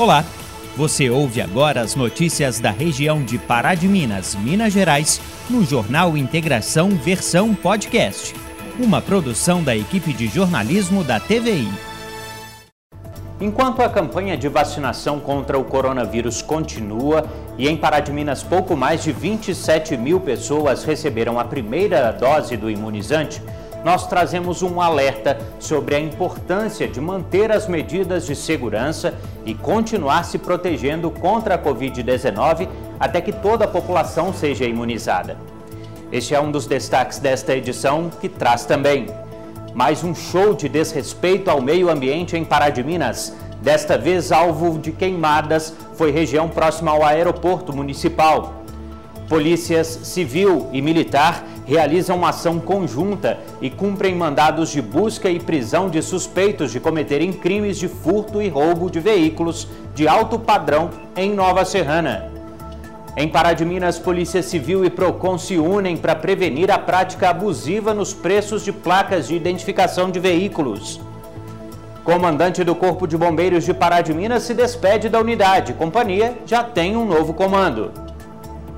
Olá, você ouve agora as notícias da região de Pará de Minas, Minas Gerais, no Jornal Integração Versão Podcast, uma produção da equipe de jornalismo da TVI. Enquanto a campanha de vacinação contra o coronavírus continua e em Pará de Minas pouco mais de 27 mil pessoas receberam a primeira dose do imunizante, nós trazemos um alerta sobre a importância de manter as medidas de segurança e continuar se protegendo contra a Covid-19 até que toda a população seja imunizada. Este é um dos destaques desta edição que traz também mais um show de desrespeito ao meio ambiente em Pará de Minas. Desta vez, alvo de queimadas foi região próxima ao aeroporto municipal. Polícias civil e militar realizam uma ação conjunta e cumprem mandados de busca e prisão de suspeitos de cometerem crimes de furto e roubo de veículos de alto padrão em Nova Serrana. Em Pará de Minas, Polícia Civil e Procon se unem para prevenir a prática abusiva nos preços de placas de identificação de veículos. Comandante do Corpo de Bombeiros de Pará de Minas se despede da unidade. Companhia já tem um novo comando.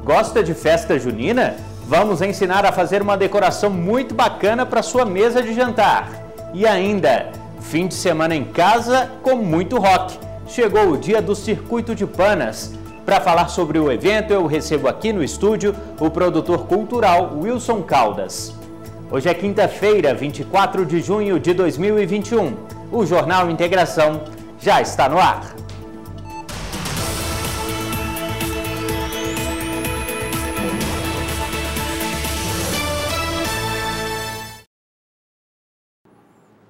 Gosta de festa junina? Vamos ensinar a fazer uma decoração muito bacana para sua mesa de jantar. E ainda, fim de semana em casa com muito rock. Chegou o dia do Circuito de Panas. Para falar sobre o evento, eu recebo aqui no estúdio o produtor cultural Wilson Caldas. Hoje é quinta-feira, 24 de junho de 2021. O Jornal Integração já está no ar.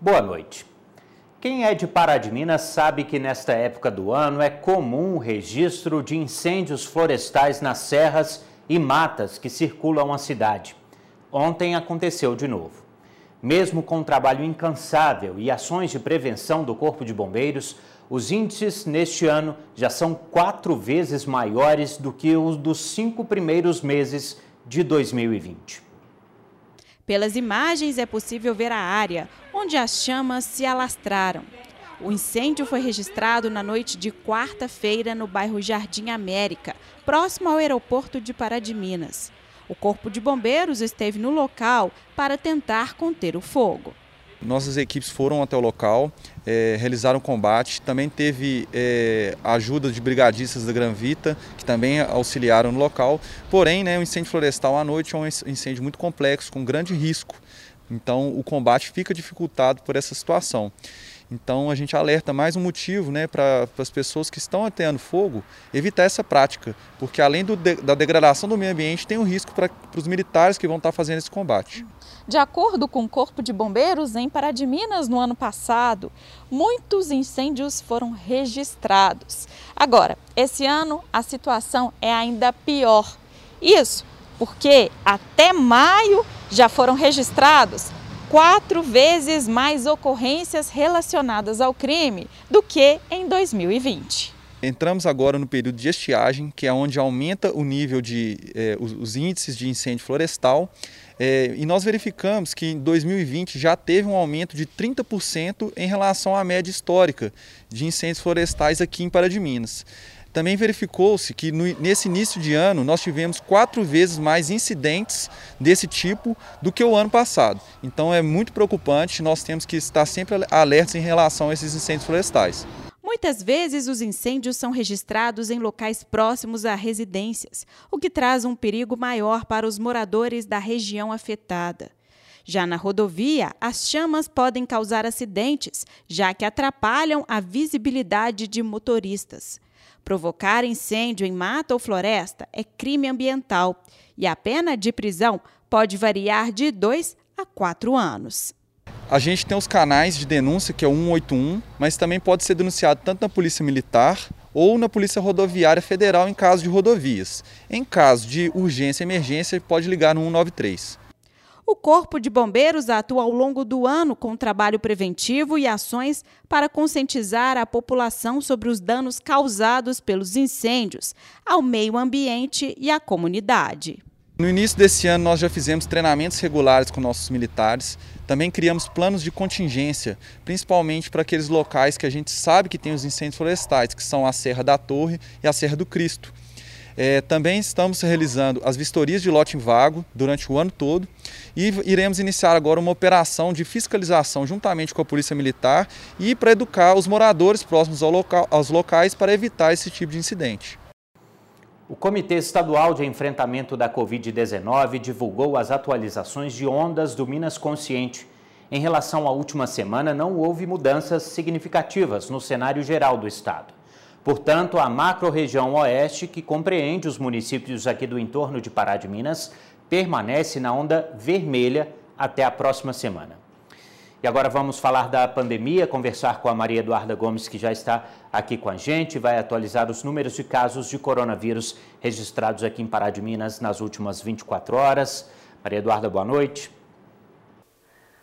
Boa noite. Quem é de Pará de Minas sabe que nesta época do ano é comum o registro de incêndios florestais nas serras e matas que circulam a cidade. Ontem aconteceu de novo. Mesmo com um trabalho incansável e ações de prevenção do Corpo de Bombeiros, os índices neste ano já são quatro vezes maiores do que os dos cinco primeiros meses de 2020. Pelas imagens é possível ver a área onde as chamas se alastraram. O incêndio foi registrado na noite de quarta-feira no bairro Jardim América, próximo ao aeroporto de Pará de Minas. O Corpo de Bombeiros esteve no local para tentar conter o fogo. Nossas equipes foram até o local, é, realizaram combate. Também teve é, ajuda de brigadistas da Granvita, que também auxiliaram no local. Porém, né, o incêndio florestal à noite é um incêndio muito complexo, com grande risco. Então, o combate fica dificultado por essa situação. Então a gente alerta mais um motivo né, para as pessoas que estão ateando fogo evitar essa prática, porque além do, da degradação do meio ambiente, tem um risco para os militares que vão estar fazendo esse combate. De acordo com o Corpo de Bombeiros, em Pará de Minas, no ano passado, muitos incêndios foram registrados. Agora, esse ano a situação é ainda pior. Isso porque até maio já foram registrados quatro vezes mais ocorrências relacionadas ao crime do que em 2020. Entramos agora no período de estiagem, que é onde aumenta o nível de eh, os, os, índices de incêndio florestal. Eh, e nós verificamos que em 2020 já teve um aumento de 30% em relação à média histórica de incêndios florestais aqui em Pará de Minas. Também verificou-se que no, nesse início de ano nós tivemos quatro vezes mais incidentes desse tipo do que o ano passado. Então é muito preocupante, nós temos que estar sempre alertas em relação a esses incêndios florestais. Muitas vezes os incêndios são registrados em locais próximos a residências, o que traz um perigo maior para os moradores da região afetada. Já na rodovia, as chamas podem causar acidentes, já que atrapalham a visibilidade de motoristas. Provocar incêndio em mata ou floresta é crime ambiental e a pena de prisão pode variar de 2 a 4 anos. A gente tem os canais de denúncia, que é o 181, mas também pode ser denunciado tanto na Polícia Militar ou na Polícia Rodoviária Federal em caso de rodovias. Em caso de urgência e emergência, pode ligar no 193. O Corpo de Bombeiros atua ao longo do ano com trabalho preventivo e ações para conscientizar a população sobre os danos causados pelos incêndios ao meio ambiente e à comunidade. No início desse ano, nós já fizemos treinamentos regulares com nossos militares. Também criamos planos de contingência, principalmente para aqueles locais que a gente sabe que tem os incêndios florestais, que são a Serra da Torre e a Serra do Cristo. É, também estamos realizando as vistorias de lote em vago durante o ano todo e iremos iniciar agora uma operação de fiscalização juntamente com a Polícia Militar e para educar os moradores próximos ao local, aos locais para evitar esse tipo de incidente. O Comitê Estadual de Enfrentamento da Covid-19 divulgou as atualizações de ondas do Minas Consciente. Em relação à última semana, não houve mudanças significativas no cenário geral do estado. Portanto, a macro-região oeste, que compreende os municípios aqui do entorno de Pará de Minas, permanece na onda vermelha até a próxima semana. E agora vamos falar da pandemia, conversar com a Maria Eduarda Gomes, que já está aqui com a gente, vai atualizar os números de casos de coronavírus registrados aqui em Pará de Minas nas últimas 24 horas. Maria Eduarda, boa noite.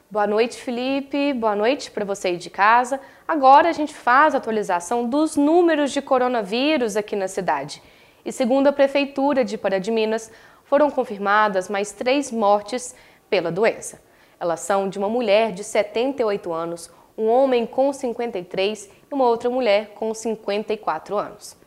Boa noite, Felipe. Boa noite para você aí de casa. Agora a gente faz a atualização dos números de coronavírus aqui na cidade. E segundo a Prefeitura de Pará de Minas, foram confirmadas mais três mortes pela doença. Elas são de uma mulher de 78 anos, um homem com 53 e uma outra mulher com 54 anos.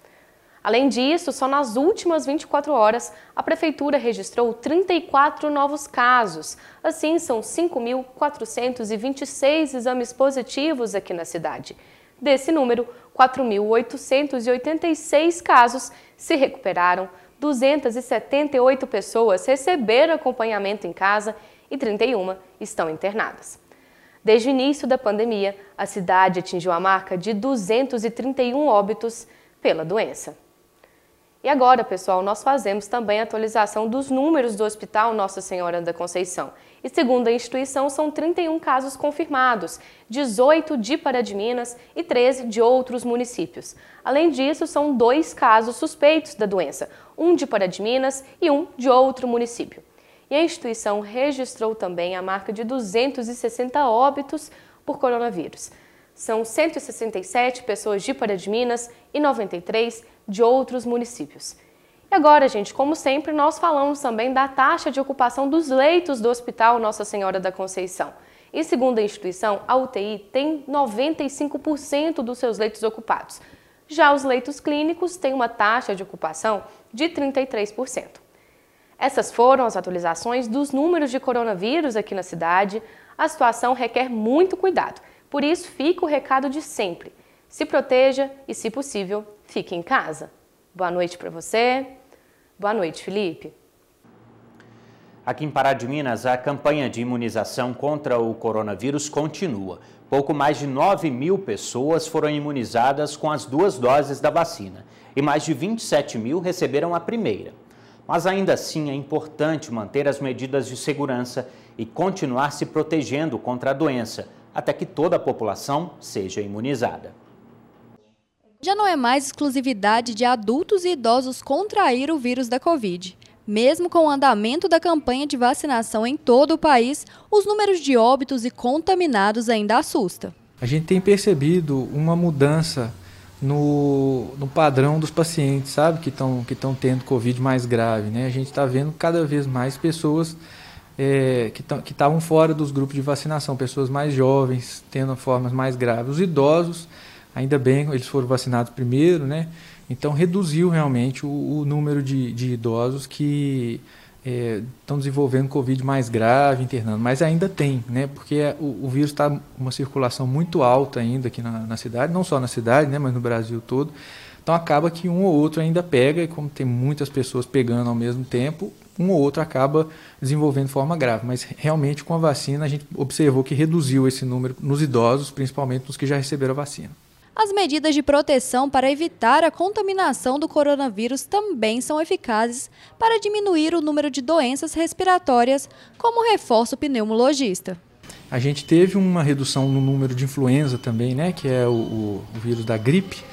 Além disso, só nas últimas 24 horas, a Prefeitura registrou 34 novos casos. Assim, são 5.426 exames positivos aqui na cidade. Desse número, 4.886 casos se recuperaram, 278 pessoas receberam acompanhamento em casa e 31 estão internadas. Desde o início da pandemia, a cidade atingiu a marca de 231 óbitos pela doença. E agora, pessoal, nós fazemos também a atualização dos números do Hospital Nossa Senhora da Conceição. E segundo a instituição, são 31 casos confirmados, 18 de Pará de Minas e 13 de outros municípios. Além disso, são dois casos suspeitos da doença, um de Pará de Minas e um de outro município. E a instituição registrou também a marca de 260 óbitos por coronavírus. São 167 pessoas de Pará de Minas e 93 de outros municípios. E agora, gente, como sempre, nós falamos também da taxa de ocupação dos leitos do Hospital Nossa Senhora da Conceição. E segundo a instituição, a UTI tem 95% dos seus leitos ocupados. Já os leitos clínicos têm uma taxa de ocupação de 33%. Essas foram as atualizações dos números de coronavírus aqui na cidade. A situação requer muito cuidado, por isso fica o recado de sempre. Se proteja e, se possível, fique em casa. Boa noite para você. Boa noite, Felipe. Aqui em Pará de Minas, a campanha de imunização contra o coronavírus continua. Pouco mais de 9 mil pessoas foram imunizadas com as duas doses da vacina e mais de 27 mil receberam a primeira. Mas ainda assim é importante manter as medidas de segurança e continuar se protegendo contra a doença, até que toda a população seja imunizada já não é mais exclusividade de adultos e idosos contrair o vírus da Covid. Mesmo com o andamento da campanha de vacinação em todo o país, os números de óbitos e contaminados ainda assustam. A gente tem percebido uma mudança no, no padrão dos pacientes, sabe, que estão que tendo Covid mais grave. Né? A gente está vendo cada vez mais pessoas é, que estavam fora dos grupos de vacinação, pessoas mais jovens tendo formas mais graves. Os idosos Ainda bem, eles foram vacinados primeiro, né? Então reduziu realmente o, o número de, de, idosos que estão é, desenvolvendo Covid mais grave, internando. Mas ainda tem, né? Porque o, o vírus está uma circulação muito alta ainda aqui na, na, cidade, não só na cidade, né? Mas no Brasil todo. Então acaba que um ou outro ainda pega, e como tem muitas pessoas pegando ao mesmo tempo, um ou outro acaba desenvolvendo forma grave. Mas realmente com a vacina a gente observou que reduziu esse número nos idosos, principalmente nos que já receberam a vacina. As medidas de proteção para evitar a contaminação do coronavírus também são eficazes para diminuir o número de doenças respiratórias, como reforça o pneumologista. A gente teve uma redução no número de influenza também, né, que é o, o, o vírus da gripe,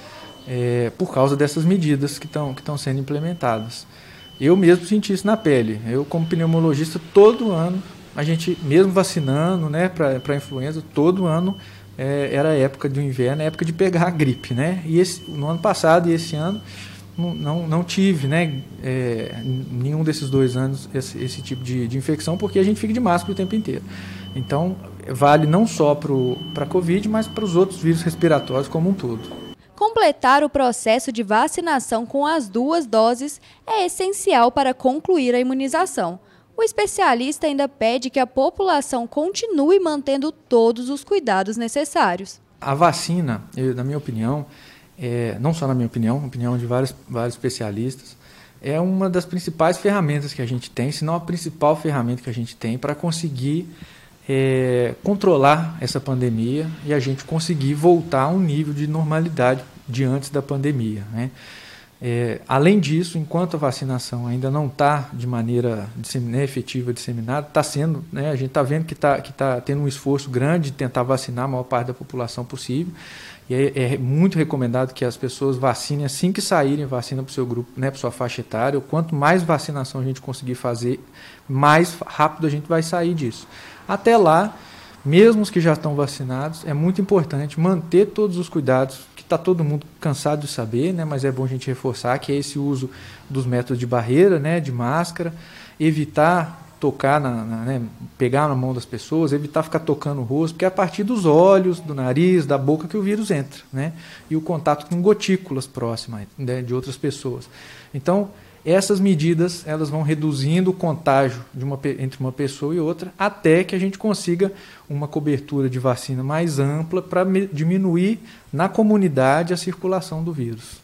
é, por causa dessas medidas que estão que sendo implementadas. Eu mesmo senti isso na pele. Eu, como pneumologista, todo ano, a gente, mesmo vacinando né, para a influenza, todo ano é, era época do inverno, época de pegar a gripe, né? E esse, no ano passado e esse ano não, não, não tive, né, é, nenhum desses dois anos esse, esse tipo de, de, infecção, porque a gente fica de máscara o tempo inteiro. Então, vale não só para a Covid, mas para os outros vírus respiratórios como um todo. Completar o processo de vacinação com as duas doses é essencial para concluir a imunização. O especialista ainda pede que a população continue mantendo todos os cuidados necessários. A vacina, eu, na minha opinião, é, não só na minha opinião, opinião de vários, vários especialistas, é uma das principais ferramentas que a gente tem, se não a principal ferramenta que a gente tem para conseguir é, controlar essa pandemia e a gente conseguir voltar a um nível de normalidade de antes da pandemia. Né? É, além disso, enquanto a vacinação ainda não está de maneira né, efetiva disseminada, está sendo, né, a gente está vendo que está que tá tendo um esforço grande de tentar vacinar a maior parte da população possível. E é, é muito recomendado que as pessoas vacinem assim que saírem, vacina para o seu grupo, né, para sua faixa etária. Quanto mais vacinação a gente conseguir fazer, mais rápido a gente vai sair disso. Até lá, mesmo os que já estão vacinados, é muito importante manter todos os cuidados está todo mundo cansado de saber, né? mas é bom a gente reforçar que é esse uso dos métodos de barreira, né? de máscara, evitar tocar, na, na né? pegar na mão das pessoas, evitar ficar tocando o rosto, porque é a partir dos olhos, do nariz, da boca que o vírus entra, né? e o contato com gotículas próximas né? de outras pessoas. Então, essas medidas elas vão reduzindo o contágio uma, entre uma pessoa e outra até que a gente consiga uma cobertura de vacina mais ampla para diminuir na comunidade a circulação do vírus.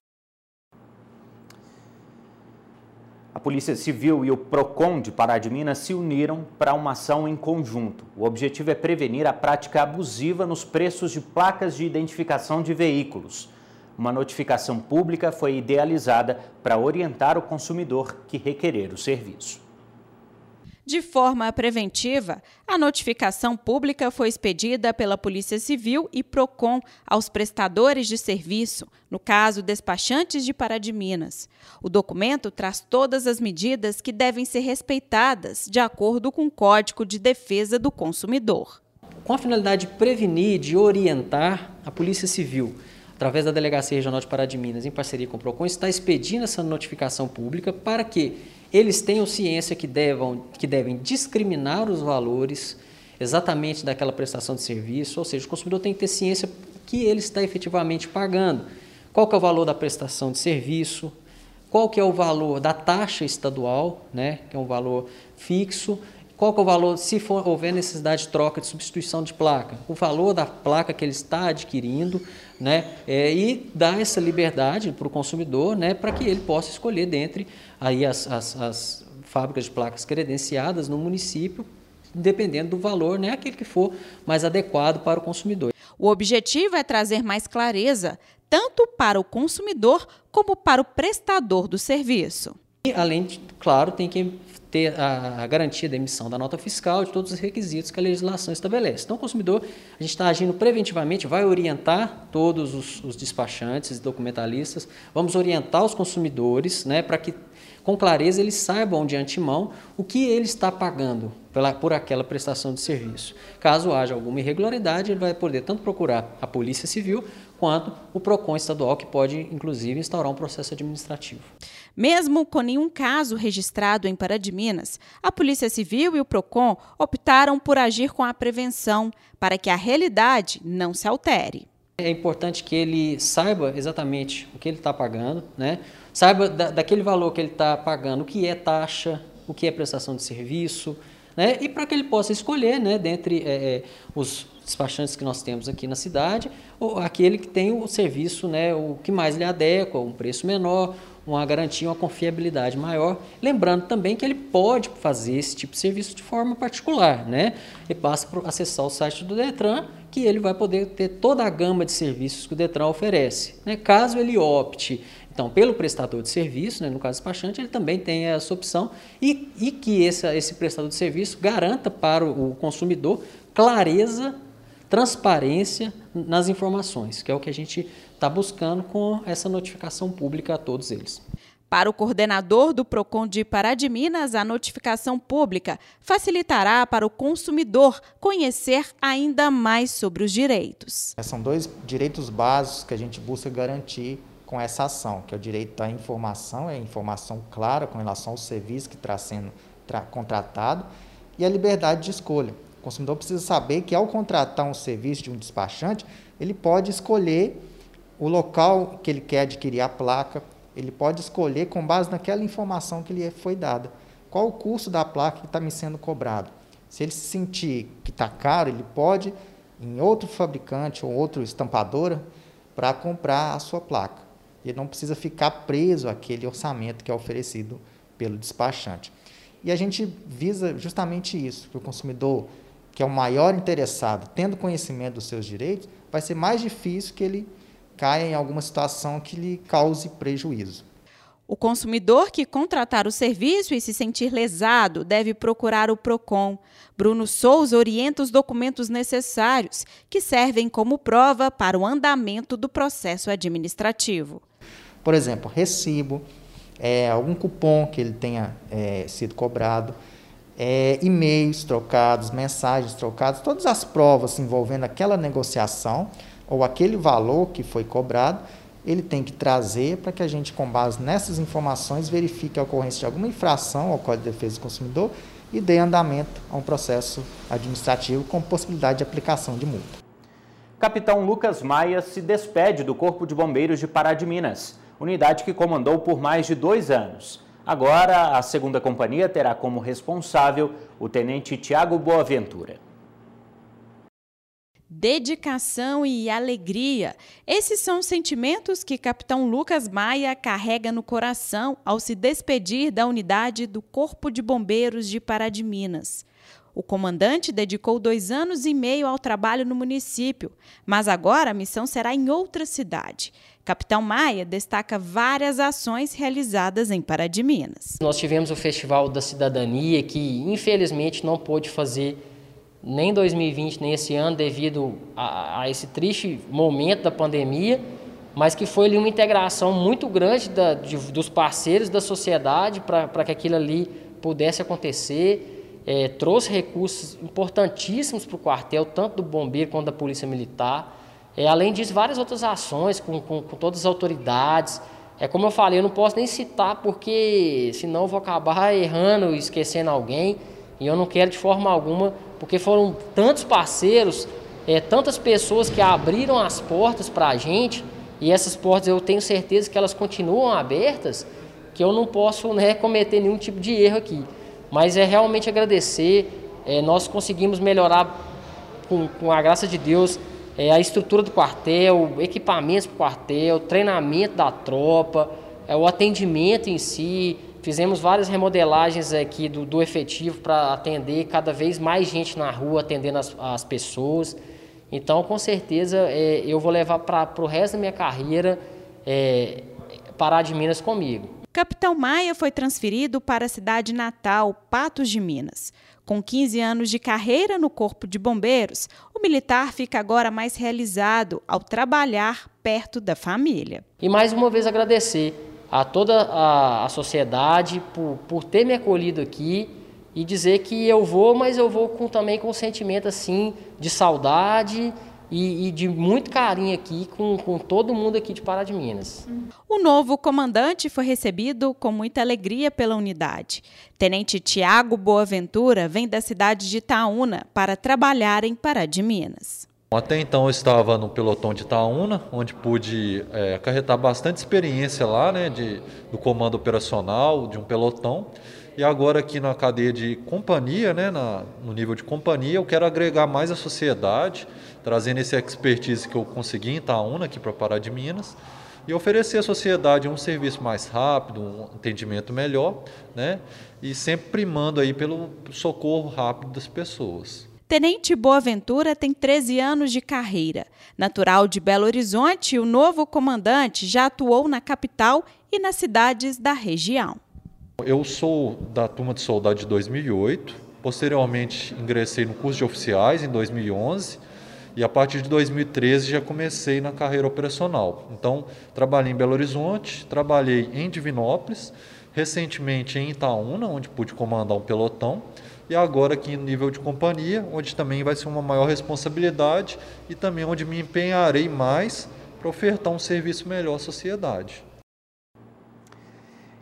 A Polícia Civil e o PROCON de Pará de Minas se uniram para uma ação em conjunto. O objetivo é prevenir a prática abusiva nos preços de placas de identificação de veículos. Uma notificação pública foi idealizada para orientar o consumidor que requerer o serviço. De forma preventiva, a notificação pública foi expedida pela Polícia Civil e PROCON aos prestadores de serviço, no caso despachantes de Pará de Minas. O documento traz todas as medidas que devem ser respeitadas de acordo com o Código de Defesa do Consumidor. Com a finalidade de prevenir, de orientar a Polícia Civil através da Delegacia Regional de Pará de Minas, em parceria com o PROCON, está expedindo essa notificação pública para que eles tenham ciência que, devam, que devem discriminar os valores exatamente daquela prestação de serviço, ou seja, o consumidor tem que ter ciência que ele está efetivamente pagando. Qual que é o valor da prestação de serviço, qual que é o valor da taxa estadual, né, que é um valor fixo, qual que é o valor, se for, houver necessidade de troca, de substituição de placa? O valor da placa que ele está adquirindo, né? É, e dar essa liberdade para o consumidor, né? Para que ele possa escolher dentre aí as, as, as fábricas de placas credenciadas no município, dependendo do valor, né? Aquele que for mais adequado para o consumidor. O objetivo é trazer mais clareza, tanto para o consumidor como para o prestador do serviço. E, além de, claro, tem que ter a, a, garantia da emissão da nota fiscal, de todos os requisitos que a legislação estabelece. Então, o consumidor, a gente está agindo preventivamente, vai orientar todos os, os despachantes documentalistas, vamos orientar os consumidores né, para que, com clareza, eles saibam de antemão o que ele está pagando pela, por aquela prestação de serviço. Caso haja alguma irregularidade, ele vai poder tanto procurar a Polícia Civil quanto o PROCON estadual, que pode, inclusive, instaurar um processo administrativo. Mesmo com nenhum caso registrado em Pará de Minas, a Polícia Civil e o PROCON optaram por agir com a prevenção, para que a realidade não se altere. É importante que ele saiba exatamente o que ele está pagando, né? saiba da, daquele valor que ele está pagando, o que é taxa, o que é prestação de serviço, né? e para que ele possa escolher, né, dentre é, os despachantes que nós temos aqui na cidade, ou aquele que tem o serviço, né, o que mais lhe adequa, um preço menor, uma garantia, uma confiabilidade maior. Lembrando também que ele pode fazer esse tipo de serviço de forma particular, né? E basta acessar o site do Detran que ele vai poder ter toda a gama de serviços que o Detran oferece. Né? Caso ele opte então, pelo prestador de serviço, né, no caso despachante, ele também tem essa opção e, e que esse, esse prestador de serviço garanta para o, o consumidor clareza, transparência nas informações, que é o que a gente está buscando com essa notificação pública a todos eles. Para o coordenador do PROCON de Pará de Minas, a notificação pública facilitará para o consumidor conhecer ainda mais sobre os direitos. São dois direitos básicos que a gente busca garantir com essa ação, que é o direito à informação, é informação clara com relação ao serviço que está sendo contratado, e a liberdade de escolha. O consumidor precisa saber que, ao contratar um serviço de um despachante, ele pode escolher o local que ele quer adquirir a placa, ele pode escolher com base naquela informação que lhe foi dada. Qual o custo da placa que está me sendo cobrado? Se ele se sentir que está caro, ele pode em outro fabricante ou outra estampadora para comprar a sua placa. Ele não precisa ficar preso àquele orçamento que é oferecido pelo despachante. E a gente visa justamente isso, que o consumidor, que é o maior interessado, tendo conhecimento dos seus direitos, vai ser mais difícil que ele caia em alguma situação que lhe cause prejuízo. O consumidor que contratar o serviço e se sentir lesado deve procurar o PROCON. Bruno Souza orienta os documentos necessários, que servem como prova para o andamento do processo administrativo. Por exemplo, recibo, é, algum cupom que ele tenha é, sido cobrado, é, e-mails trocados, mensagens trocadas, todas as provas envolvendo aquela negociação ou aquele valor que foi cobrado ele tem que trazer para que a gente, com base nessas informações, verifique a ocorrência de alguma infração ao Código de Defesa do Consumidor e dê andamento a um processo administrativo com possibilidade de aplicação de multa. Capitão Lucas Maia se despede do Corpo de Bombeiros de Pará de Minas, unidade que comandou por mais de dois anos. Agora, a segunda companhia terá como responsável o tenente Tiago Boaventura dedicação e alegria. Esses são os sentimentos que capitão Lucas Maia carrega no coração ao se despedir da unidade do Corpo de Bombeiros de Pará de Minas. O comandante dedicou dois anos e meio ao trabalho no município, mas agora a missão será em outra cidade. Capitão Maia destaca várias ações realizadas em Pará de Minas. Nós tivemos o Festival da Cidadania, que infelizmente não pôde fazer nem 2020, nem esse ano, devido a, a, esse triste momento da pandemia, mas que foi ali uma integração muito grande da, de, dos parceiros da sociedade para que aquilo ali pudesse acontecer. É, trouxe recursos importantíssimos para o quartel, tanto do bombeiro quanto da polícia militar. É, além disso, várias outras ações com, com, com todas as autoridades. É como eu falei, eu não posso nem citar porque senão eu vou acabar errando, esquecendo alguém. E eu não quero de forma alguma porque foram tantos parceiros, é, tantas pessoas que abriram as portas para a gente, e essas portas eu tenho certeza que elas continuam abertas, que eu não posso né, cometer nenhum tipo de erro aqui. Mas é realmente agradecer, é, nós conseguimos melhorar, com, com a graça de Deus, é, a estrutura do quartel, equipamentos para o quartel, treinamento da tropa, é, o atendimento em si, Fizemos várias remodelagens aqui do, do efetivo para atender cada vez mais gente na rua, atendendo as, as pessoas. Então, com certeza, é, eu vou levar para o resto da minha carreira é, Pará de Minas comigo. Capitão Maia foi transferido para a cidade natal, Patos de Minas. Com 15 anos de carreira no Corpo de Bombeiros, militar fica agora mais realizado ao trabalhar perto da família. E mais uma vez agradecer a toda a, a sociedade por, por ter me acolhido aqui e dizer que eu vou, mas eu vou com, também com um sentimento assim de saudade e, e, de muito carinho aqui com, com todo mundo aqui de Pará de Minas. O novo comandante foi recebido com muita alegria pela unidade. Tenente Tiago Boaventura vem da cidade de Itaúna para trabalhar em Pará de Minas. Até então eu estava no pelotão de Itaúna, onde pude é, acarretar bastante experiência lá, né, de, do comando operacional de um pelotão. E agora aqui na cadeia de companhia, né, na, no nível de companhia, eu quero agregar mais a sociedade, trazendo esse expertise que eu consegui em Itaúna, aqui para Pará de Minas, e oferecer à sociedade um serviço mais rápido, um atendimento melhor, né, e sempre primando aí pelo socorro rápido das pessoas. Tenente Boaventura tem 13 anos de carreira. Natural de Belo Horizonte, o novo comandante já atuou na capital e nas cidades da região. Eu sou da turma de soldado de 2008. Posteriormente, ingressei no curso de oficiais em 2011 e a partir de 2013 já comecei na carreira operacional. Então, trabalhei em Belo Horizonte, trabalhei em Divinópolis, recentemente em Itaúna, onde pude comandar um pelotão e agora aqui no nível de companhia, onde também vai ser uma maior responsabilidade e também onde me empenharei mais para ofertar um serviço melhor à sociedade.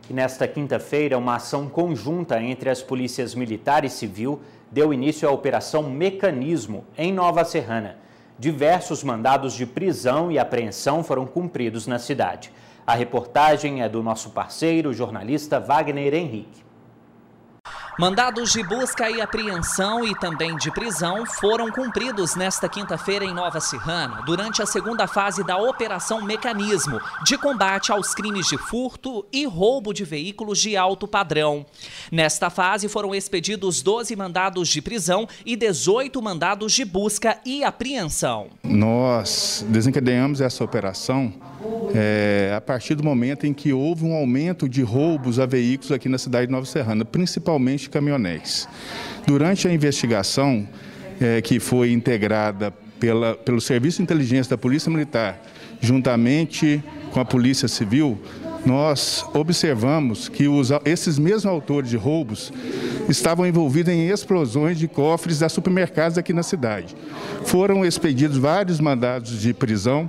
E nesta quinta-feira, uma ação conjunta entre as polícias militar e civil deu início à Operação Mecanismo, em Nova Serrana. Diversos mandados de prisão e apreensão foram cumpridos na cidade. A reportagem é do nosso parceiro, jornalista Wagner Henrique. Mandados de busca e apreensão e também de prisão foram cumpridos nesta quinta-feira em Nova Serrana, durante a segunda fase da Operação Mecanismo, de combate aos crimes de furto e roubo de veículos de alto padrão. Nesta fase foram expedidos 12 mandados de prisão e 18 mandados de busca e apreensão. Nós desencadeamos essa operação é, a partir do momento em que houve um aumento de roubos a veículos aqui na cidade de Nova Serrana, principalmente caminhonetes. Durante a investigação, é, que foi integrada pela, pelo Serviço de Inteligência da Polícia Militar, juntamente com a Polícia Civil, nós observamos que os, esses mesmos autores de roubos estavam envolvidos em explosões de cofres da supermercados aqui na cidade. Foram expedidos vários mandados de prisão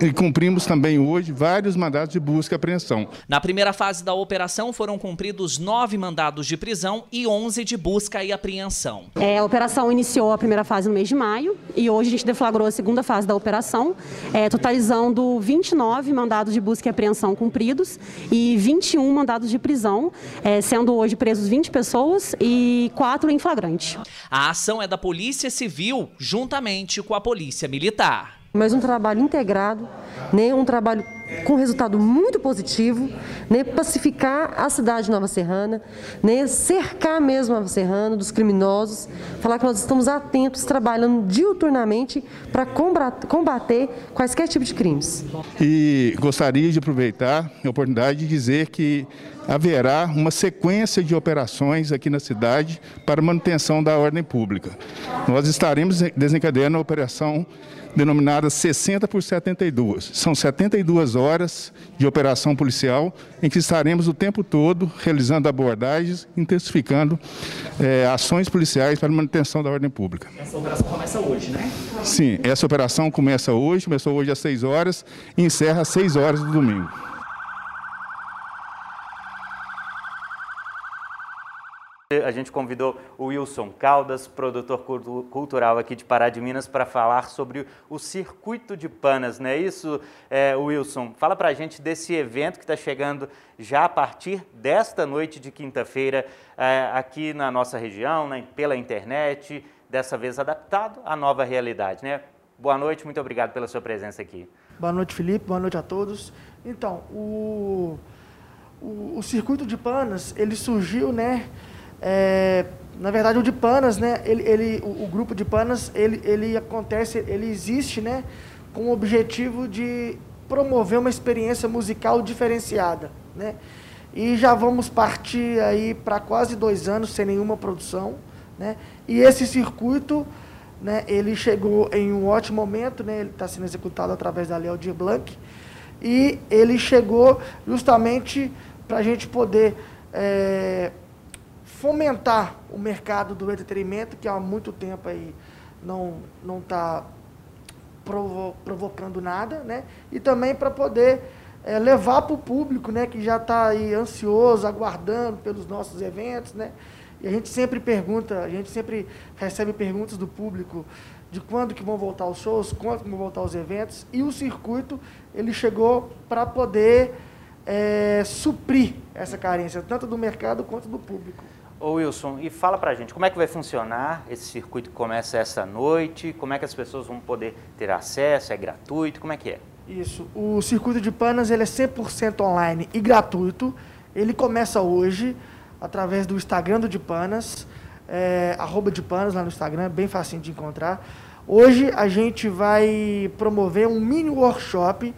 e cumprimos também hoje vários mandados de busca e apreensão. Na primeira fase da operação foram cumpridos nove mandados de prisão e onze de busca e apreensão. É, a operação iniciou a primeira fase no mês de maio e hoje a gente deflagrou a segunda fase da operação, é, totalizando 29 mandados de busca e apreensão cumpridos e 21 mandados de prisão, é, sendo hoje presos 20 pessoas e quatro em flagrante. A ação é da Polícia Civil, juntamente com a Polícia Militar. Mas um trabalho integrado, né, um trabalho com resultado muito positivo, né, pacificar a cidade de Nova Serrana, né, cercar mesmo Nova Serrana dos criminosos, falar que nós estamos atentos, trabalhando diuturnamente para combater quaisquer tipo de crimes. E gostaria de aproveitar a oportunidade de dizer que haverá uma sequência de operações aqui na cidade para manutenção da ordem pública. Nós estaremos desencadeando a operação denominada 60 por 72. São 72 horas de operação policial em que estaremos o tempo todo realizando abordagens, intensificando é, ações policiais para manutenção da ordem pública. Essa operação começa hoje, né? Sim, essa operação começa hoje, começou hoje às 6 horas e encerra às 6 horas do domingo. A gente convidou o Wilson Caldas, produtor cultural aqui de Pará de Minas, para falar sobre o Circuito de Panas, não é isso, é, Wilson? Fala para a gente desse evento que está chegando já a partir desta noite de quinta-feira é, aqui na nossa região, né, pela internet, dessa vez adaptado à nova realidade, né? Boa noite, muito obrigado pela sua presença aqui. Boa noite, Felipe, boa noite a todos. Então, o, o, o Circuito de Panas, ele surgiu, né, é, na verdade, o de Panas, né, ele, ele, o, o, grupo de Panas, ele, ele acontece, ele existe, né, com o objetivo de promover uma experiência musical diferenciada, né? E já vamos partir aí para quase dois anos sem nenhuma produção, né? E esse circuito, né, ele chegou em um ótimo momento, né? Ele está sendo executado através da Lei Aldir Blanc e ele chegou justamente para a gente poder é, fomentar o mercado do entretenimento, que há muito tempo aí não não está provo provocando nada, né? E também para poder é, levar para o público, né, que já está aí ansioso, aguardando pelos nossos eventos, né? E a gente sempre pergunta, a gente sempre recebe perguntas do público de quando que vão voltar os shows, quando que vão voltar os eventos, e o circuito ele chegou para poder é, suprir essa carência, tanto do mercado quanto do público. Ô Wilson, e fala pra gente, como é que vai funcionar esse circuito que começa essa noite? Como é que as pessoas vão poder ter acesso? É gratuito? Como é que é? Isso, o circuito de Panas ele é 100% online e gratuito. Ele começa hoje através do Instagram do de Panas, é, de Panas lá no Instagram, bem facinho de encontrar. Hoje a gente vai promover um mini workshop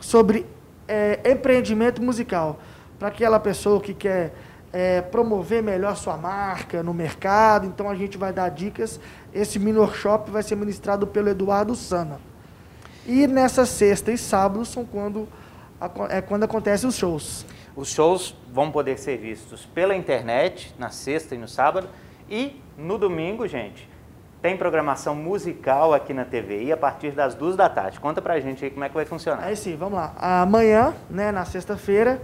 sobre é, empreendimento musical. Para aquela pessoa que quer é, promover melhor sua marca no mercado. Então a gente vai dar dicas. Esse mini workshop vai ser ministrado pelo Eduardo Sana. E nessa sexta e sábado são quando, é quando acontecem os shows. Os shows vão poder ser vistos pela internet na sexta e no sábado. E no domingo, gente, tem programação musical aqui na TVI a partir das duas da tarde. Conta pra gente aí como é que vai funcionar. Aí sim, vamos lá. Amanhã, né, na sexta-feira,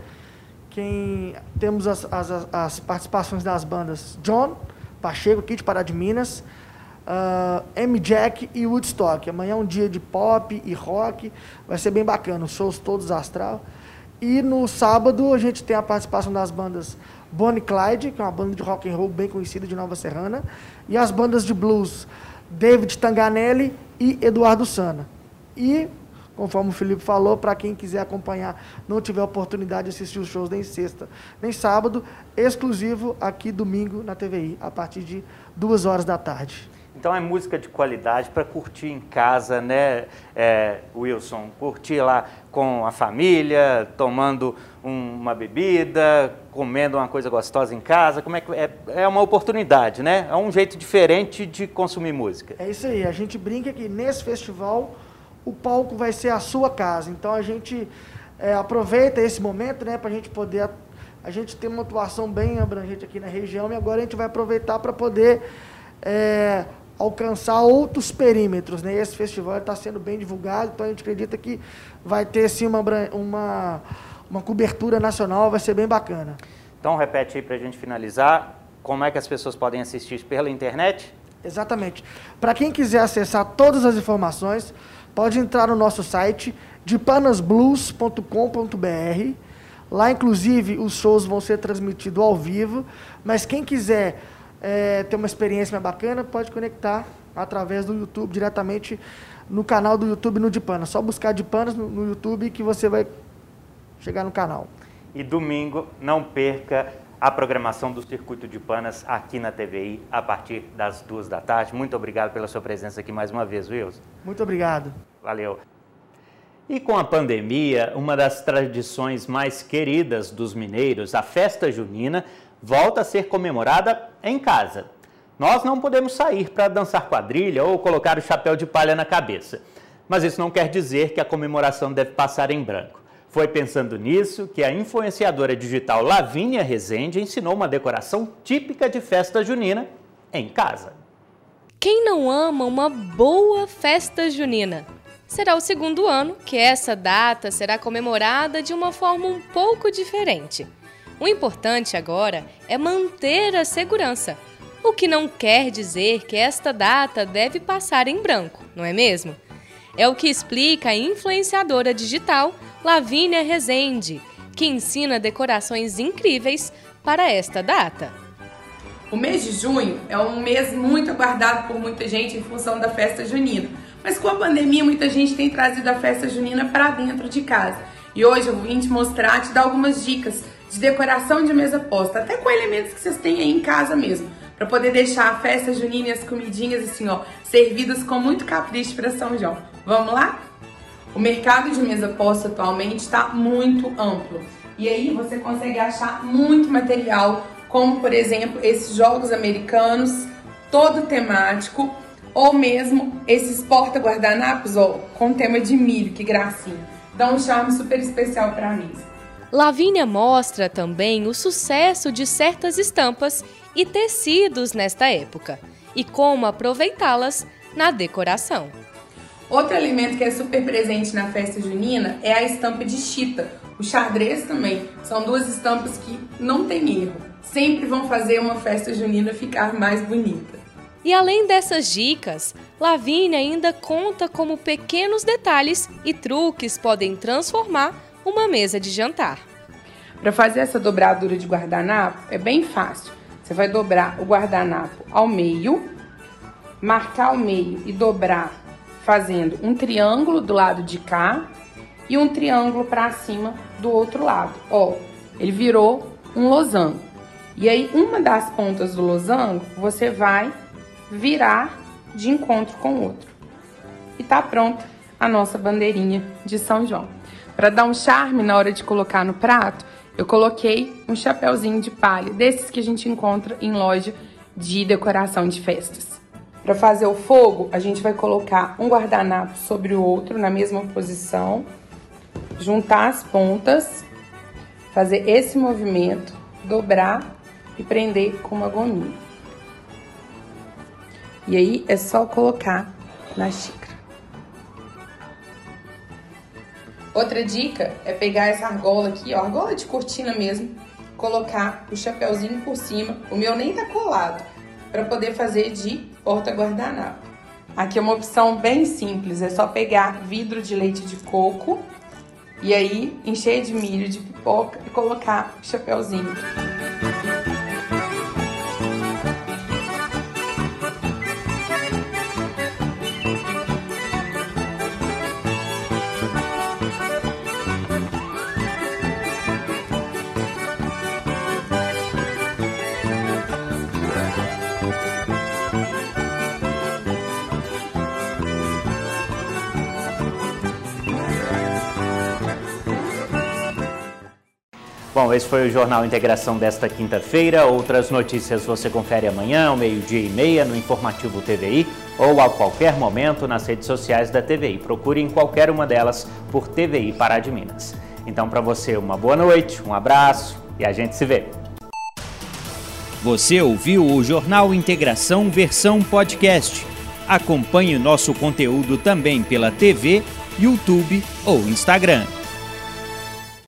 quem temos as, as, as, participações das bandas John Pacheco, aqui de Pará de Minas, uh, M. Jack e Woodstock. Amanhã é um dia de pop e rock, vai ser bem bacana, os shows todos astral. E no sábado a gente tem a participação das bandas Bonnie Clyde, que é uma banda de rock and roll bem conhecida de Nova Serrana, e as bandas de blues David Tanganelli e Eduardo Sana. E, conforme o Felipe falou, para quem quiser acompanhar, não tiver oportunidade de assistir os shows nem sexta nem sábado, exclusivo aqui domingo na TVI, a partir de duas horas da tarde. Então é música de qualidade para curtir em casa, né, é, Wilson? Curtir lá com a família, tomando um, uma bebida, comendo uma coisa gostosa em casa. Como é que é, é uma oportunidade, né? É um jeito diferente de consumir música. É isso aí. A gente brinca que nesse festival o palco vai ser a sua casa. Então a gente é, aproveita esse momento, né, para a gente poder a gente tem uma atuação bem abrangente aqui na região e agora a gente vai aproveitar para poder é, alcançar outros perímetros. Né? Esse festival está sendo bem divulgado, então a gente acredita que vai ter sim uma, uma, uma cobertura nacional, vai ser bem bacana. Então repete aí para a gente finalizar, como é que as pessoas podem assistir pela internet? Exatamente. Para quem quiser acessar todas as informações, pode entrar no nosso site dipanasblues.com.br. Lá, inclusive, os shows vão ser transmitidos ao vivo, mas quem quiser é, ter uma experiência mais bacana, pode conectar através do YouTube, diretamente no canal do YouTube no Dipanas. Só buscar Dipanas no, no YouTube que você vai chegar no canal. E domingo, não perca a programação do Circuito de Panas aqui na TVI a partir das duas da tarde. Muito obrigado pela sua presença aqui mais uma vez, Wilson. Muito obrigado. Valeu. E com a pandemia, uma das tradições mais queridas dos mineiros, a festa junina, volta a ser comemorada em casa. Nós não podemos sair para dançar quadrilha ou colocar o chapéu de palha na cabeça. Mas isso não quer dizer que a comemoração deve passar em branco. Foi pensando nisso que a influenciadora digital Lavínia Rezende ensinou uma decoração típica de festa junina em casa. Quem não ama uma boa festa junina? Será o segundo ano que essa data será comemorada de uma forma um pouco diferente. O importante agora é manter a segurança, o que não quer dizer que esta data deve passar em branco, não é mesmo? É o que explica a influenciadora digital Lavínia Rezende, que ensina decorações incríveis para esta data. O mês de junho é um mês muito aguardado por muita gente em função da festa junina. Mas com a pandemia, muita gente tem trazido a festa junina para dentro de casa. E hoje eu vim te mostrar, te dar algumas dicas de decoração de mesa posta, até com elementos que vocês têm aí em casa mesmo, para poder deixar a festa junina e as comidinhas assim, ó, servidas com muito capricho para São João. Vamos lá? O mercado de mesa posta atualmente está muito amplo. E aí você consegue achar muito material, como por exemplo esses jogos americanos, todo temático, ou mesmo esses porta-guardanapos, ó, com tema de milho, que gracinha. Dá um charme super especial para a mesa. Lavínia mostra também o sucesso de certas estampas e tecidos nesta época e como aproveitá-las na decoração. Outro elemento que é super presente na festa junina é a estampa de chita. O xadrez também. São duas estampas que não tem erro. Sempre vão fazer uma festa junina ficar mais bonita. E além dessas dicas, Lavínia ainda conta como pequenos detalhes e truques podem transformar uma mesa de jantar. Para fazer essa dobradura de guardanapo é bem fácil. Você vai dobrar o guardanapo ao meio, marcar o meio e dobrar fazendo um triângulo do lado de cá e um triângulo para cima do outro lado. Ó, ele virou um losango. E aí uma das pontas do losango você vai virar de encontro com o outro. E tá pronta a nossa bandeirinha de São João. Para dar um charme na hora de colocar no prato, eu coloquei um chapéuzinho de palha, desses que a gente encontra em loja de decoração de festas. Para fazer o fogo, a gente vai colocar um guardanapo sobre o outro na mesma posição, juntar as pontas, fazer esse movimento, dobrar e prender com uma gominha. E aí é só colocar na xícara. Outra dica é pegar essa argola aqui, ó, argola de cortina mesmo, colocar o chapéuzinho por cima. O meu nem tá colado, para poder fazer de porta-guardanapo. Aqui é uma opção bem simples, é só pegar vidro de leite de coco e aí encher de milho de pipoca e colocar o chapéuzinho. Bom, esse foi o Jornal Integração desta quinta-feira. Outras notícias você confere amanhã, ao meio-dia e meia, no Informativo TVI ou a qualquer momento nas redes sociais da TVI. Procure em qualquer uma delas por TVI Pará de Minas. Então, para você, uma boa noite, um abraço e a gente se vê. Você ouviu o Jornal Integração versão podcast. Acompanhe nosso conteúdo também pela TV, YouTube ou Instagram.